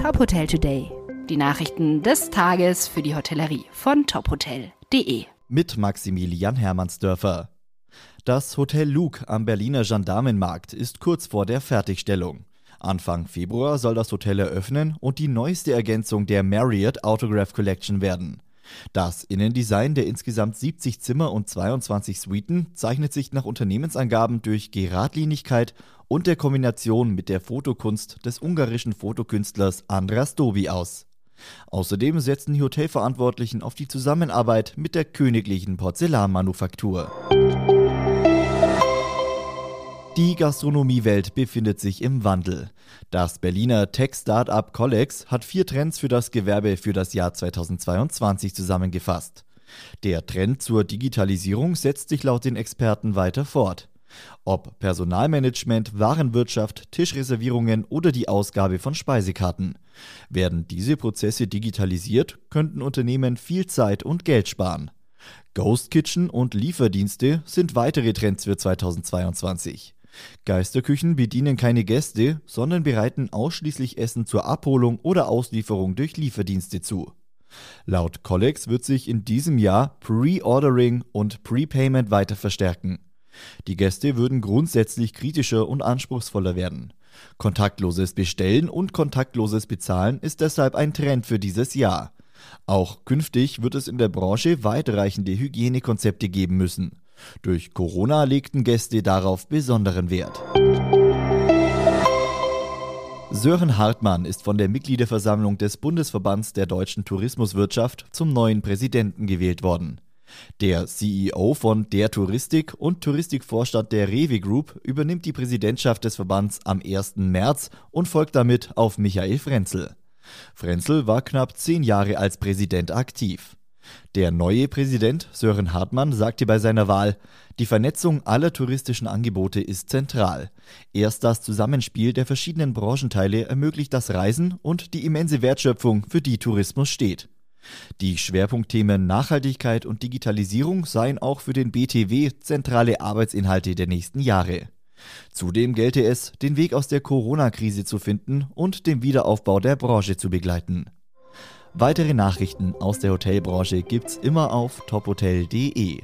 Top Hotel Today. Die Nachrichten des Tages für die Hotellerie von tophotel.de. Mit Maximilian Hermannsdörfer. Das Hotel Luke am Berliner Gendarmenmarkt ist kurz vor der Fertigstellung. Anfang Februar soll das Hotel eröffnen und die neueste Ergänzung der Marriott Autograph Collection werden. Das Innendesign der insgesamt 70 Zimmer und 22 Suiten zeichnet sich nach Unternehmensangaben durch Geradlinigkeit und der Kombination mit der Fotokunst des ungarischen Fotokünstlers Andras Dobi aus. Außerdem setzen die Hotelverantwortlichen auf die Zusammenarbeit mit der königlichen Porzellanmanufaktur. Die Gastronomiewelt befindet sich im Wandel. Das Berliner Tech-Startup Collex hat vier Trends für das Gewerbe für das Jahr 2022 zusammengefasst. Der Trend zur Digitalisierung setzt sich laut den Experten weiter fort. Ob Personalmanagement, Warenwirtschaft, Tischreservierungen oder die Ausgabe von Speisekarten. Werden diese Prozesse digitalisiert, könnten Unternehmen viel Zeit und Geld sparen. Ghost Kitchen und Lieferdienste sind weitere Trends für 2022. Geisterküchen bedienen keine Gäste, sondern bereiten ausschließlich Essen zur Abholung oder Auslieferung durch Lieferdienste zu. Laut Collex wird sich in diesem Jahr Pre-Ordering und Prepayment weiter verstärken. Die Gäste würden grundsätzlich kritischer und anspruchsvoller werden. Kontaktloses Bestellen und kontaktloses Bezahlen ist deshalb ein Trend für dieses Jahr. Auch künftig wird es in der Branche weitreichende Hygienekonzepte geben müssen. Durch Corona legten Gäste darauf besonderen Wert. Sören Hartmann ist von der Mitgliederversammlung des Bundesverbands der deutschen Tourismuswirtschaft zum neuen Präsidenten gewählt worden. Der CEO von Der Touristik und Touristikvorstand der Rewe Group übernimmt die Präsidentschaft des Verbands am 1. März und folgt damit auf Michael Frenzel. Frenzel war knapp zehn Jahre als Präsident aktiv. Der neue Präsident Sören Hartmann sagte bei seiner Wahl, die Vernetzung aller touristischen Angebote ist zentral. Erst das Zusammenspiel der verschiedenen Branchenteile ermöglicht das Reisen und die immense Wertschöpfung, für die Tourismus steht. Die Schwerpunktthemen Nachhaltigkeit und Digitalisierung seien auch für den BTW zentrale Arbeitsinhalte der nächsten Jahre. Zudem gelte es, den Weg aus der Corona-Krise zu finden und den Wiederaufbau der Branche zu begleiten. Weitere Nachrichten aus der Hotelbranche gibt's immer auf tophotel.de.